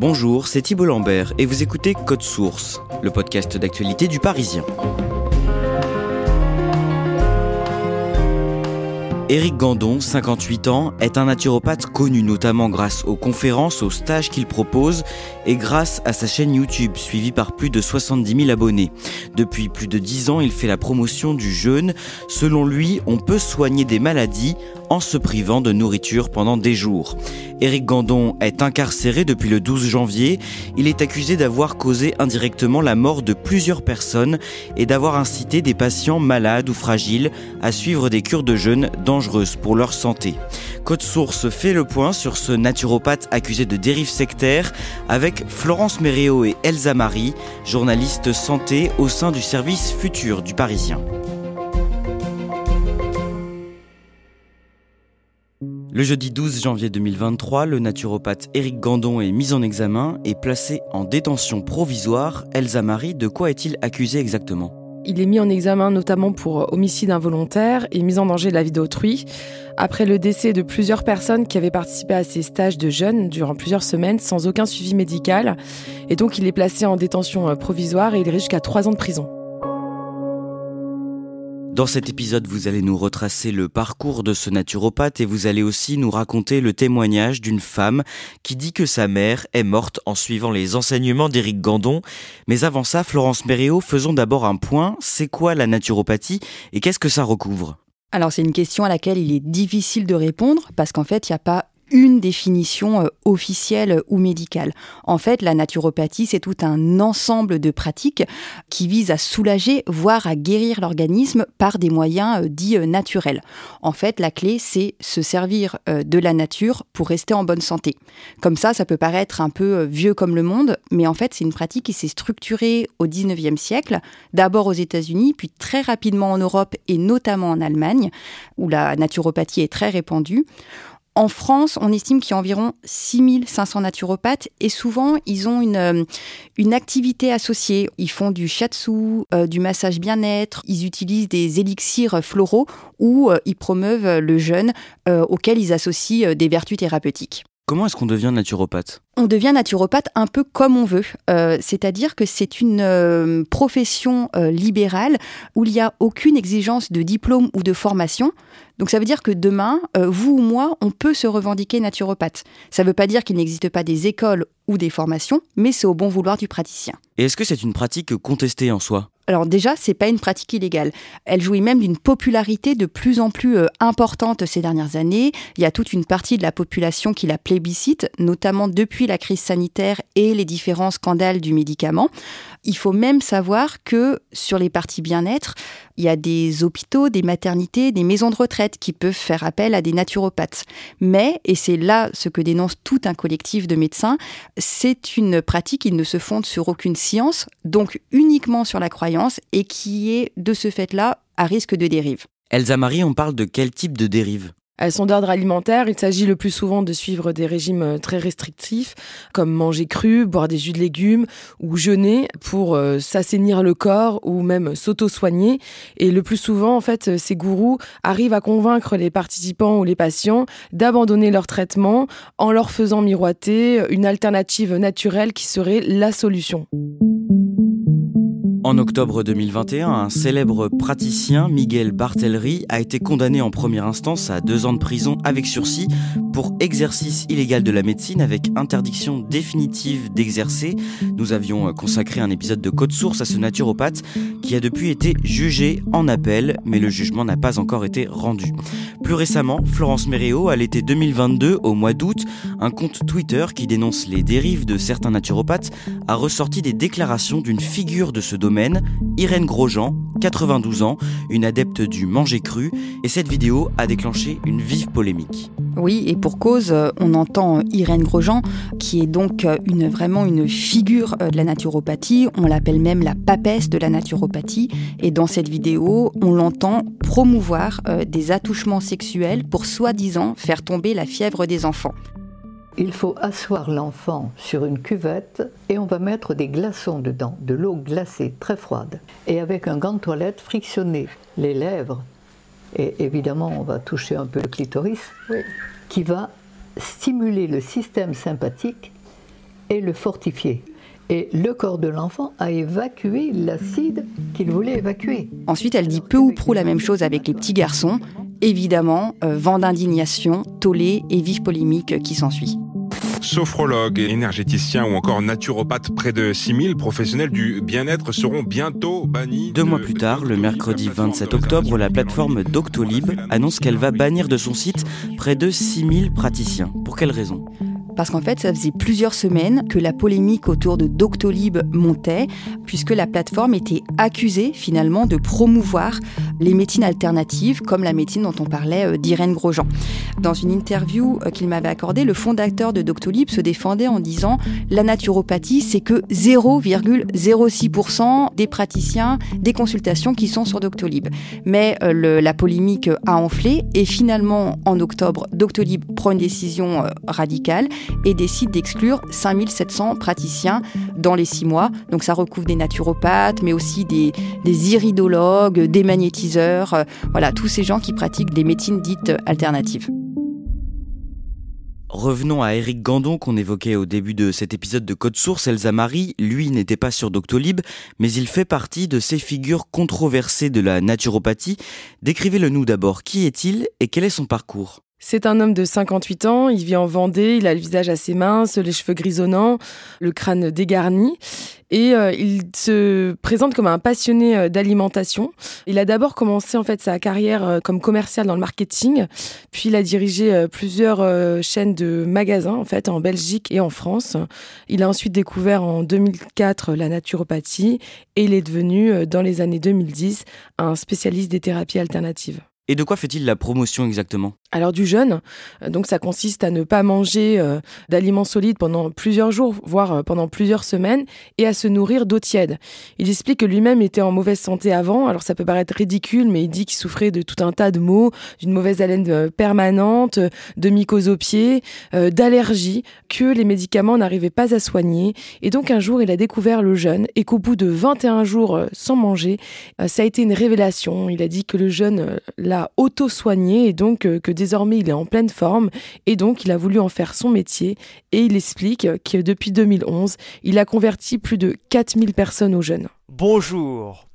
Bonjour, c'est Thibault Lambert et vous écoutez Code Source, le podcast d'actualité du Parisien. Éric Gandon, 58 ans, est un naturopathe connu notamment grâce aux conférences, aux stages qu'il propose et grâce à sa chaîne YouTube suivie par plus de 70 000 abonnés. Depuis plus de 10 ans, il fait la promotion du jeûne. Selon lui, on peut soigner des maladies en se privant de nourriture pendant des jours. Éric Gandon est incarcéré depuis le 12 janvier. Il est accusé d'avoir causé indirectement la mort de plusieurs personnes et d'avoir incité des patients malades ou fragiles à suivre des cures de jeûne dangereuses pour leur santé. Code Source fait le point sur ce naturopathe accusé de dérive sectaire avec Florence Méréo et Elsa Marie, journalistes santé au sein du service futur du Parisien. Le jeudi 12 janvier 2023, le naturopathe Éric Gandon est mis en examen et placé en détention provisoire. Elsa Marie, de quoi est-il accusé exactement? Il est mis en examen notamment pour homicide involontaire et mise en danger de la vie d'autrui. Après le décès de plusieurs personnes qui avaient participé à ces stages de jeunes durant plusieurs semaines sans aucun suivi médical. Et donc il est placé en détention provisoire et il risque jusqu'à trois ans de prison. Dans cet épisode, vous allez nous retracer le parcours de ce naturopathe et vous allez aussi nous raconter le témoignage d'une femme qui dit que sa mère est morte en suivant les enseignements d'Éric Gandon. Mais avant ça, Florence Méréo, faisons d'abord un point. C'est quoi la naturopathie et qu'est-ce que ça recouvre? Alors c'est une question à laquelle il est difficile de répondre parce qu'en fait il n'y a pas une définition euh, officielle ou médicale. En fait, la naturopathie, c'est tout un ensemble de pratiques qui visent à soulager, voire à guérir l'organisme par des moyens euh, dits euh, naturels. En fait, la clé, c'est se servir de la nature pour rester en bonne santé. Comme ça, ça peut paraître un peu vieux comme le monde, mais en fait, c'est une pratique qui s'est structurée au 19e siècle, d'abord aux États-Unis, puis très rapidement en Europe et notamment en Allemagne, où la naturopathie est très répandue. En France, on estime qu'il y a environ 6500 naturopathes et souvent, ils ont une, euh, une activité associée. Ils font du shiatsu, euh, du massage bien-être, ils utilisent des élixirs floraux ou euh, ils promeuvent le jeûne auquel ils associent des vertus thérapeutiques. Comment est-ce qu'on devient naturopathe? On devient naturopathe un peu comme on veut. Euh, c'est-à-dire que c'est une euh, profession euh, libérale où il n'y a aucune exigence de diplôme ou de formation. Donc ça veut dire que demain, vous ou moi, on peut se revendiquer naturopathe. Ça ne veut pas dire qu'il n'existe pas des écoles ou des formations, mais c'est au bon vouloir du praticien. Et est-ce que c'est une pratique contestée en soi? Alors déjà, c'est pas une pratique illégale. Elle jouit même d'une popularité de plus en plus euh, importante ces dernières années. Il y a toute une partie de la population qui la plébiscite, notamment depuis la crise sanitaire et les différents scandales du médicament. Il faut même savoir que sur les parties bien-être, il y a des hôpitaux, des maternités, des maisons de retraite qui peuvent faire appel à des naturopathes. Mais, et c'est là ce que dénonce tout un collectif de médecins, c'est une pratique qui ne se fonde sur aucune science, donc uniquement sur la croyance, et qui est de ce fait-là à risque de dérive. Elsa Marie, on parle de quel type de dérive? Elles sont d'ordre alimentaire. Il s'agit le plus souvent de suivre des régimes euh, très restrictifs, comme manger cru, boire des jus de légumes ou jeûner pour euh, s'assainir le corps ou même s'auto-soigner. Et le plus souvent, en fait, ces gourous arrivent à convaincre les participants ou les patients d'abandonner leur traitement en leur faisant miroiter une alternative naturelle qui serait la solution. En octobre 2021, un célèbre praticien, Miguel Barthelry, a été condamné en première instance à deux ans de prison avec sursis pour exercice illégal de la médecine avec interdiction définitive d'exercer. Nous avions consacré un épisode de Code Source à ce naturopathe qui a depuis été jugé en appel, mais le jugement n'a pas encore été rendu. Plus récemment, Florence Méréo, à l'été 2022, au mois d'août, un compte Twitter qui dénonce les dérives de certains naturopathes a ressorti des déclarations d'une figure de ce domaine, Irène Grosjean, 92 ans, une adepte du manger cru, et cette vidéo a déclenché une vive polémique. Oui, et pour cause, euh, on entend Irène Grosjean, qui est donc euh, une, vraiment une figure euh, de la naturopathie. On l'appelle même la papesse de la naturopathie. Et dans cette vidéo, on l'entend promouvoir des attouchements sexuels pour soi-disant faire tomber la fièvre des enfants. Il faut asseoir l'enfant sur une cuvette et on va mettre des glaçons dedans, de l'eau glacée très froide. Et avec un gant de toilette, frictionner les lèvres. Et évidemment, on va toucher un peu le clitoris, qui va stimuler le système sympathique et le fortifier. Et le corps de l'enfant a évacué l'acide qu'il voulait évacuer. Ensuite, elle dit peu ou prou la même chose avec les petits garçons. Évidemment, euh, vent d'indignation, tollé et vive polémique qui s'ensuit sophrologues, énergéticiens ou encore naturopathes, près de 6000 professionnels du bien-être seront bientôt bannis. Deux mois plus tard, le mercredi 27 octobre, la plateforme Doctolib annonce qu'elle va bannir de son site près de 6000 praticiens. Pour quelle raison? Parce qu'en fait, ça faisait plusieurs semaines que la polémique autour de Doctolib montait, puisque la plateforme était accusée finalement de promouvoir les médecines alternatives, comme la médecine dont on parlait euh, d'Irène Grosjean. Dans une interview euh, qu'il m'avait accordée, le fondateur de Doctolib se défendait en disant la naturopathie, c'est que 0,06% des praticiens, des consultations qui sont sur Doctolib. Mais euh, la polémique a enflé et finalement, en octobre, Doctolib prend une décision radicale et décide d'exclure 5700 praticiens dans les six mois. Donc ça recouvre des naturopathes, mais aussi des, des iridologues, des magnétiseurs, euh, voilà, tous ces gens qui pratiquent des médecines dites alternatives. Revenons à Eric Gandon qu'on évoquait au début de cet épisode de Code Source. Elsa Marie, lui, n'était pas sur Doctolib, mais il fait partie de ces figures controversées de la naturopathie. Décrivez-le nous d'abord. Qui est-il et quel est son parcours? C'est un homme de 58 ans, il vit en Vendée, il a le visage assez mince, les cheveux grisonnants, le crâne dégarni et euh, il se présente comme un passionné euh, d'alimentation. Il a d'abord commencé en fait sa carrière euh, comme commercial dans le marketing, puis il a dirigé plusieurs chaînes de magasins en fait en Belgique et en France. Il a ensuite découvert en 2004 la naturopathie et il est devenu dans les années 2010 un spécialiste des thérapies alternatives. Et de quoi fait-il la promotion exactement? Alors du jeûne, euh, donc ça consiste à ne pas manger euh, d'aliments solides pendant plusieurs jours, voire euh, pendant plusieurs semaines, et à se nourrir d'eau tiède. Il explique que lui-même était en mauvaise santé avant, alors ça peut paraître ridicule, mais il dit qu'il souffrait de tout un tas de maux, d'une mauvaise haleine permanente, de mycose aux pieds, d'allergies, que les médicaments n'arrivaient pas à soigner. Et donc un jour, il a découvert le jeûne, et qu'au bout de 21 jours sans manger, ça a été une révélation. Il a dit que le jeûne l'a auto-soigné, et donc que désormais il est en pleine forme et donc il a voulu en faire son métier et il explique que depuis 2011, il a converti plus de 4000 personnes au jeûne. Bonjour.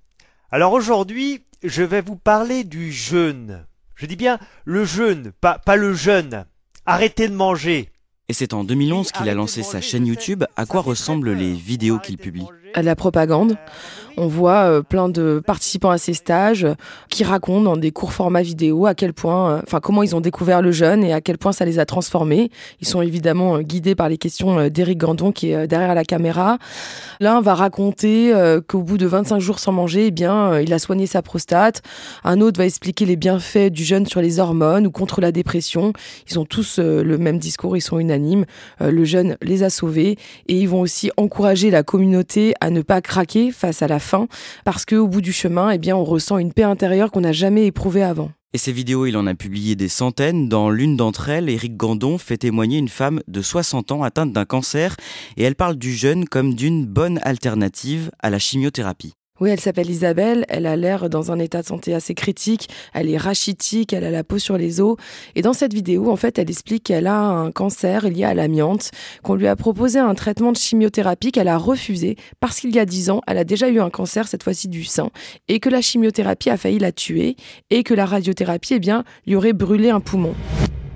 Alors aujourd'hui, je vais vous parler du jeûne. Je dis bien le jeûne, pas, pas le jeûne. Arrêtez de manger. Et c'est en 2011 qu'il a lancé sa chaîne YouTube. À quoi ressemblent les vidéos qu'il publie À la propagande. On voit euh, plein de participants à ces stages euh, qui racontent dans des courts formats vidéo à quel point, euh, enfin comment ils ont découvert le jeûne et à quel point ça les a transformés. Ils sont évidemment guidés par les questions d'Éric Gandon qui est derrière la caméra. L'un va raconter qu'au bout de 25 jours sans manger, eh bien, il a soigné sa prostate. Un autre va expliquer les bienfaits du jeûne sur les hormones ou contre la dépression. Ils ont tous le même discours, ils sont euh, le jeûne les a sauvés et ils vont aussi encourager la communauté à ne pas craquer face à la parce qu'au bout du chemin, eh bien, on ressent une paix intérieure qu'on n'a jamais éprouvée avant. Et ces vidéos, il en a publié des centaines. Dans l'une d'entre elles, Éric Gandon fait témoigner une femme de 60 ans atteinte d'un cancer et elle parle du jeûne comme d'une bonne alternative à la chimiothérapie. Oui, elle s'appelle Isabelle, elle a l'air dans un état de santé assez critique, elle est rachitique, elle a la peau sur les os. Et dans cette vidéo, en fait, elle explique qu'elle a un cancer lié à l'amiante, qu'on lui a proposé un traitement de chimiothérapie qu'elle a refusé parce qu'il y a dix ans, elle a déjà eu un cancer, cette fois-ci du sein, et que la chimiothérapie a failli la tuer, et que la radiothérapie, eh bien, lui aurait brûlé un poumon.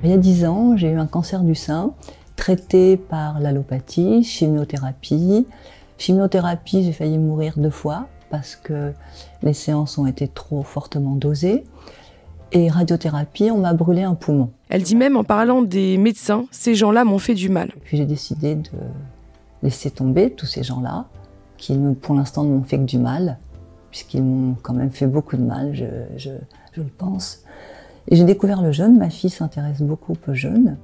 Il y a dix ans, j'ai eu un cancer du sein, traité par l'allopathie, chimiothérapie. Chimiothérapie, j'ai failli mourir deux fois parce que les séances ont été trop fortement dosées. Et radiothérapie, on m'a brûlé un poumon. Elle dit même en parlant des médecins, ces gens-là m'ont fait du mal. Puis j'ai décidé de laisser tomber tous ces gens-là, qui pour l'instant ne m'ont fait que du mal, puisqu'ils m'ont quand même fait beaucoup de mal, je, je, je le pense. Et j'ai découvert le jeûne, ma fille s'intéresse beaucoup au jeûne.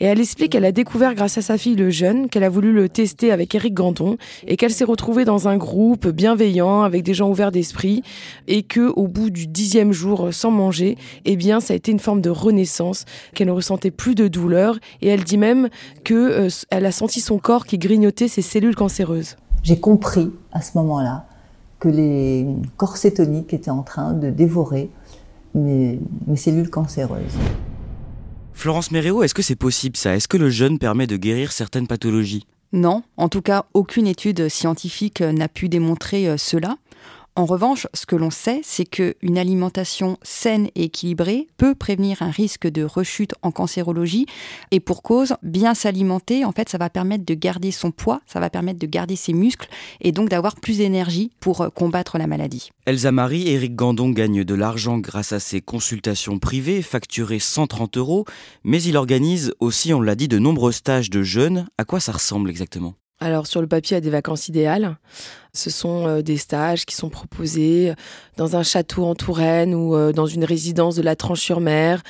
Et elle explique qu'elle a découvert grâce à sa fille le jeûne, qu'elle a voulu le tester avec Eric Gandon et qu'elle s'est retrouvée dans un groupe bienveillant avec des gens ouverts d'esprit et que au bout du dixième jour sans manger, eh bien ça a été une forme de renaissance, qu'elle ne ressentait plus de douleur et elle dit même que euh, elle a senti son corps qui grignotait ses cellules cancéreuses. J'ai compris à ce moment-là que les corps cétoniques étaient en train de dévorer mes cellules cancéreuses. Florence Méréo, est-ce que c'est possible ça? Est-ce que le jeûne permet de guérir certaines pathologies? Non, en tout cas, aucune étude scientifique n'a pu démontrer euh, cela. En revanche, ce que l'on sait, c'est qu'une alimentation saine et équilibrée peut prévenir un risque de rechute en cancérologie. Et pour cause, bien s'alimenter, en fait, ça va permettre de garder son poids, ça va permettre de garder ses muscles et donc d'avoir plus d'énergie pour euh, combattre la maladie. Elsa Marie, Eric Gandon gagne de l'argent grâce à ses consultations privées, facturées 130 euros, mais il organise aussi, on l'a dit, de nombreux stages de jeûne. À quoi ça ressemble exactement? Alors sur le papier, il y a des vacances idéales. Ce sont euh, des stages qui sont proposés dans un château en Touraine ou euh, dans une résidence de la Tranche-sur-Mer,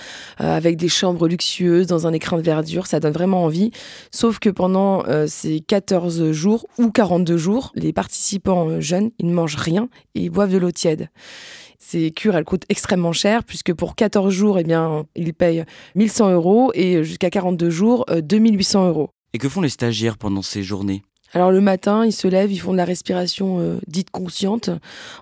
euh, avec des chambres luxueuses, dans un écrin de verdure. Ça donne vraiment envie. Sauf que pendant ces 14 jours ou 42 jours, les participants jeunes, ils ne mangent rien et ils boivent de l'eau tiède. Ces cures, elles coûtent extrêmement cher puisque pour 14 jours, eh bien, ils payent 1100 euros et jusqu'à 42 jours, 2800 euros. Et que font les stagiaires pendant ces journées? Alors le matin, ils se lèvent, ils font de la respiration euh, dite consciente.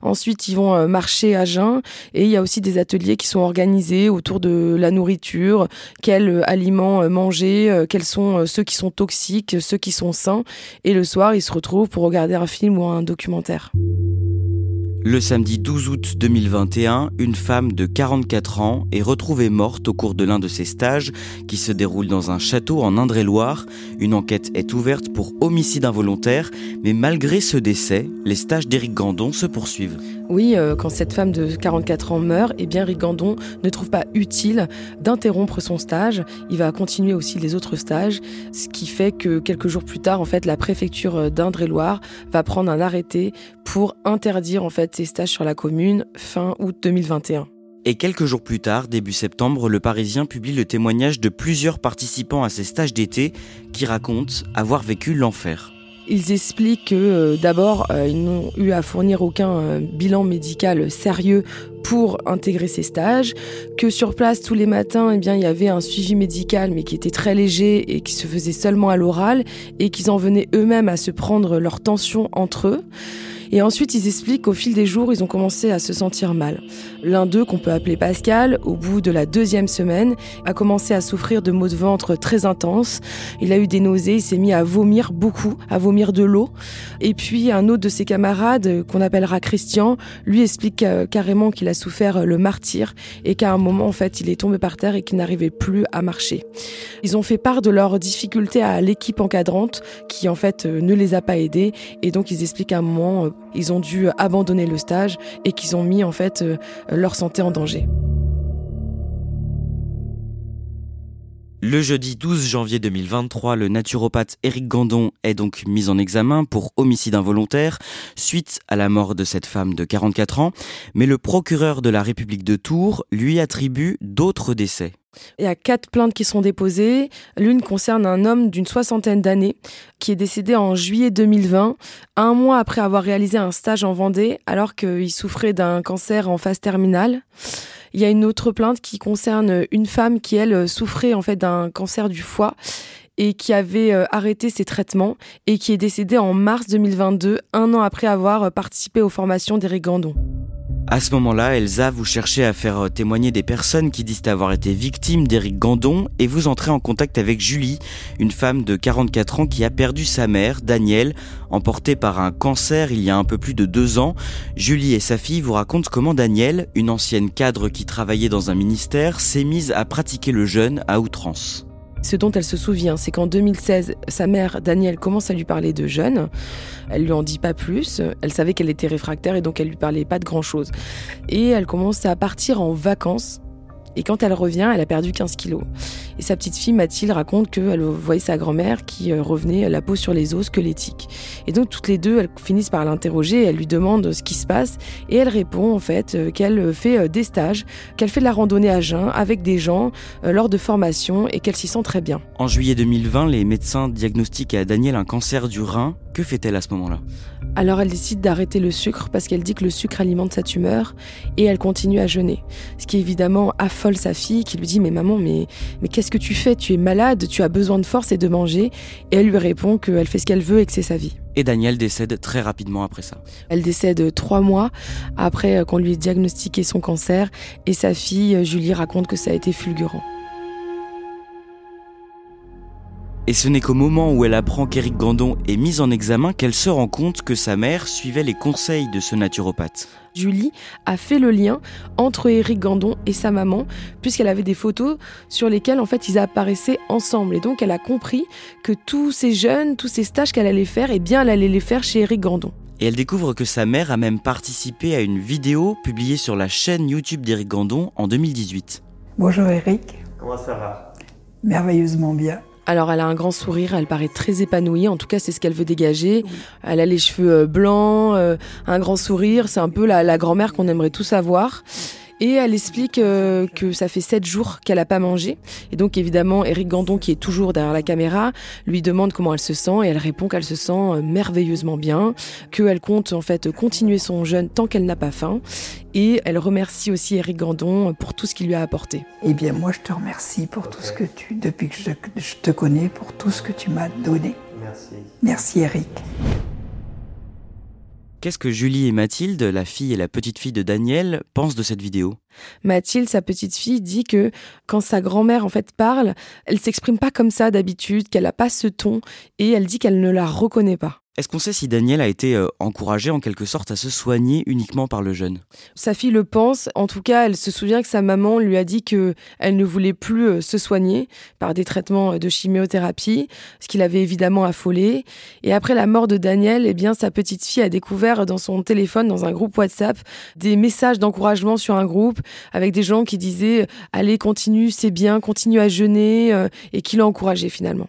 Ensuite, ils vont euh, marcher à jeun. Et il y a aussi des ateliers qui sont organisés autour de la nourriture, quels euh, aliments manger, quels sont ceux qui sont toxiques, ceux qui sont sains. Et le soir, ils se retrouvent pour regarder un film ou un documentaire. Le samedi 12 août 2021, une femme de 44 ans est retrouvée morte au cours de l'un de ses stages qui se déroule dans un château en Indre-et-Loire. Une enquête est ouverte pour homicide involontaire, mais malgré ce décès, les stages d'Éric Gandon se poursuivent. Oui, euh, quand cette femme de 44 ans meurt, eh bien Éric Gandon ne trouve pas utile d'interrompre son stage. Il va continuer aussi les autres stages, ce qui fait que quelques jours plus tard, en fait, la préfecture d'Indre-et-Loire va prendre un arrêté pour interdire en fait ces stages sur la commune fin août 2021. Et quelques jours plus tard, début septembre, le Parisien publie le témoignage de plusieurs participants à ces stages d'été qui racontent avoir vécu l'enfer. Ils expliquent que euh, d'abord, euh, ils n'ont eu à fournir aucun euh, bilan médical sérieux pour intégrer ces stages, que sur place tous les matins, eh bien, il y avait un suivi médical mais qui était très léger et qui se faisait seulement à l'oral et qu'ils en venaient eux-mêmes à se prendre leur tension entre eux. Et ensuite, ils expliquent qu'au fil des jours, ils ont commencé à se sentir mal. L'un d'eux, qu'on peut appeler Pascal, au bout de la deuxième semaine, a commencé à souffrir de maux de ventre très intenses. Il a eu des nausées, il s'est mis à vomir beaucoup, à vomir de l'eau. Et puis, un autre de ses camarades, qu'on appellera Christian, lui explique carrément qu'il a souffert le martyr et qu'à un moment, en fait, il est tombé par terre et qu'il n'arrivait plus à marcher. Ils ont fait part de leurs difficultés à l'équipe encadrante qui, en fait, ne les a pas aidés. Et donc, ils expliquent à un moment ils ont dû abandonner le stage et qu'ils ont mis en fait euh, leur santé en danger. Le jeudi 12 janvier 2023, le naturopathe Éric Gandon est donc mis en examen pour homicide involontaire suite à la mort de cette femme de 44 ans, mais le procureur de la République de Tours lui attribue d'autres décès. Il y a quatre plaintes qui sont déposées. L'une concerne un homme d'une soixantaine d'années qui est décédé en juillet 2020, un mois après avoir réalisé un stage en Vendée alors qu'il souffrait d'un cancer en phase terminale. Il y a une autre plainte qui concerne une femme qui, elle, souffrait en fait d'un cancer du foie et qui avait euh, arrêté ses traitements et qui est décédé en mars 2022, un an après avoir participé aux formations d'Éric Gandon. À ce moment-là, Elsa, vous cherchez à faire euh, témoigner des personnes qui disent avoir été victimes d'Éric Gandon et vous entrez en contact avec Julie, une femme de 44 ans qui a perdu sa mère, Danielle, emportée par un cancer il y a un peu plus de deux ans. Julie et sa fille vous racontent comment Danielle, une ancienne cadre qui travaillait dans un ministère, s'est mise à pratiquer le jeûne à outrance. Ce dont elle se souvient, c'est qu'en 2016, sa mère, Danielle, commence à lui parler de jeûne. Elle lui en dit pas plus. Elle savait qu'elle était réfractaire et donc elle lui parlait pas de grand chose. Et elle commence à partir en vacances et quand elle revient, elle a perdu 15 kilos. Et sa petite fille Mathilde raconte qu'elle voyait sa grand-mère qui euh, revenait la peau sur les os squelettiques. Et donc toutes les deux, elles finissent par l'interroger, elle lui demande ce qui se passe et elle répond en fait euh, qu'elle fait euh, des stages, qu'elle fait de la randonnée à jeun avec des gens lors de formations et qu'elle s'y sent très bien. En juillet 2020, les médecins diagnostiquent à Daniel un cancer du rein. Que fait-elle à ce moment-là? Alors elle décide d'arrêter le sucre parce qu'elle dit que le sucre alimente sa tumeur et elle continue à jeûner. Ce qui évidemment affole sa fille qui lui dit mais maman mais, mais qu'est-ce que tu fais? Tu es malade, tu as besoin de force et de manger. Et elle lui répond qu'elle fait ce qu'elle veut et que c'est sa vie. Et Daniel décède très rapidement après ça. Elle décède trois mois après qu'on lui ait diagnostiqué son cancer et sa fille Julie raconte que ça a été fulgurant. Et ce n'est qu'au moment où elle apprend qu'Éric Gandon est mis en examen qu'elle se rend compte que sa mère suivait les conseils de ce naturopathe. Julie a fait le lien entre Éric Gandon et sa maman, puisqu'elle avait des photos sur lesquelles en fait ils apparaissaient ensemble. Et donc elle a compris que tous ces jeunes, tous ces stages qu'elle allait faire, eh bien elle allait les faire chez Éric Gandon. Et elle découvre que sa mère a même participé à une vidéo publiée sur la chaîne YouTube d'Éric Gandon en 2018. Bonjour Éric. Comment ça va? Merveilleusement bien. Alors elle a un grand sourire, elle paraît très épanouie, en tout cas c'est ce qu'elle veut dégager. Elle a les cheveux euh, blancs, euh, un grand sourire, c'est un peu la, la grand-mère qu'on aimerait tous avoir. Et elle explique euh, que ça fait sept jours qu'elle n'a pas mangé. Et donc évidemment, Eric Gandon, qui est toujours derrière la caméra, lui demande comment elle se sent et elle répond qu'elle se sent euh, merveilleusement bien, qu'elle compte en fait continuer son jeûne tant qu'elle n'a pas faim. Et elle remercie aussi Eric Gandon pour tout ce qu'il lui a apporté. Eh bien moi je te remercie pour tout ce que tu, depuis que je, je te connais, pour tout ce que tu m'as donné. Merci. Merci Eric. Qu'est-ce que Julie et Mathilde, la fille et la petite fille de Daniel, pensent de cette vidéo? Mathilde, sa petite fille, dit que quand sa grand-mère en fait parle, elle s'exprime pas comme ça d'habitude, qu'elle a pas ce ton, et elle dit qu'elle ne la reconnaît pas. Est-ce qu'on sait si Daniel a été euh, encouragé en quelque sorte à se soigner uniquement par le jeûne Sa fille le pense. En tout cas, elle se souvient que sa maman lui a dit que elle ne voulait plus euh, se soigner par des traitements euh, de chimiothérapie, ce qui l'avait évidemment affolé. Et après la mort de Daniel, eh bien sa petite fille a découvert dans son téléphone, dans un groupe WhatsApp, des messages d'encouragement sur un groupe avec des gens qui disaient allez continue, c'est bien, continue à jeûner et qui encouragé finalement.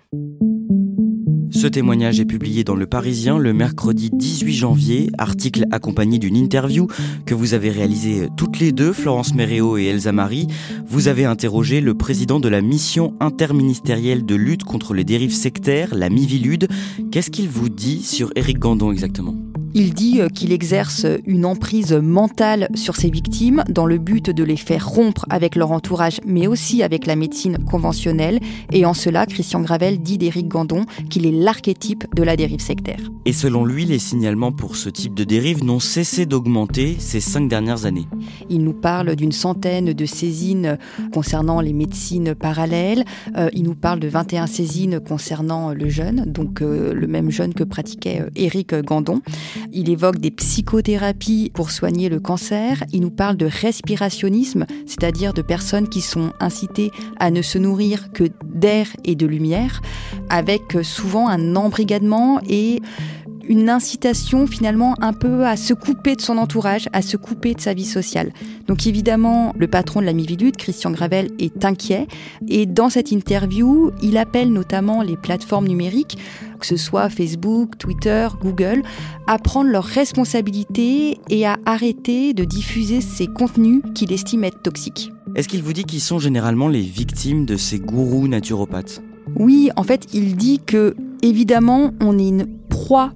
Ce témoignage est publié dans Le Parisien le mercredi 18 janvier, article accompagné d'une interview que vous avez réalisée toutes les deux, Florence Méréo et Elsa Marie. Vous avez interrogé le président de la mission interministérielle de lutte contre les dérives sectaires, la Mivilude. Qu'est-ce qu'il vous dit sur Éric Gandon exactement? Il dit euh, qu'il exerce une emprise mentale sur ses victimes dans le but de les faire rompre avec leur entourage, mais aussi avec la médecine conventionnelle. Et en cela, Christian Gravel dit d'Éric Gandon qu'il est l'archétype de la dérive sectaire. Et selon lui, les signalements pour ce type de dérive n'ont cessé d'augmenter ces cinq dernières années. Il nous parle d'une centaine de saisines concernant les médecines parallèles. Euh, il nous parle de 21 saisines concernant le jeune, donc euh, le même jeune que pratiquait Éric Gandon. Il évoque des psychothérapies pour soigner le cancer. Il nous parle de respirationnisme, c'est-à-dire de personnes qui sont incitées à ne se nourrir que d'air et de lumière, avec souvent un embrigadement et une incitation finalement un peu à se couper de son entourage, à se couper de sa vie sociale. Donc évidemment, le patron de la Mivilude, Christian Gravel, est inquiet et dans cette interview, il appelle notamment les plateformes numériques, que ce soit Facebook, Twitter, Google, à prendre leurs responsabilités et à arrêter de diffuser ces contenus qu'il estime être toxiques. Est-ce qu'il vous dit qu'ils sont généralement les victimes de ces gourous naturopathes? Oui, en fait, il dit que évidemment, on est une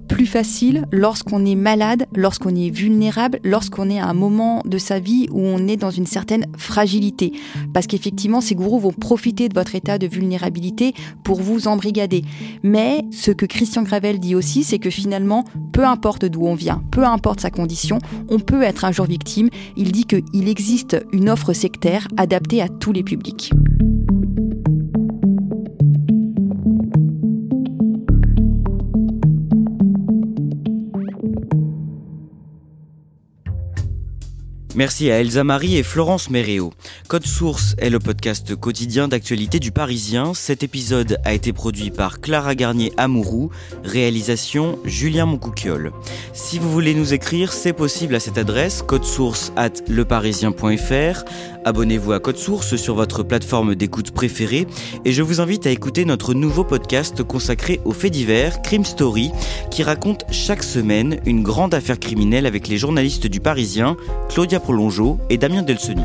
plus facile lorsqu'on est malade, lorsqu'on est vulnérable, lorsqu'on est à un moment de sa vie où on est dans une certaine fragilité. Parce qu'effectivement, ces gourous vont profiter de votre état de vulnérabilité pour vous embrigader. Mais ce que Christian Gravel dit aussi, c'est que finalement, peu importe d'où on vient, peu importe sa condition, on peut être un jour victime. Il dit qu'il existe une offre sectaire adaptée à tous les publics. Merci à Elsa Marie et Florence Méréo. Code Source est le podcast quotidien d'actualité du Parisien. Cet épisode a été produit par Clara Garnier Amourou, réalisation Julien Moncouquiole. Si vous voulez nous écrire, c'est possible à cette adresse codesource at leparisien.fr. Abonnez-vous à Code Source sur votre plateforme d'écoute préférée et je vous invite à écouter notre nouveau podcast consacré aux faits divers, Crime Story, qui raconte chaque semaine une grande affaire criminelle avec les journalistes du Parisien, Claudia Prolongeau et Damien Delseny.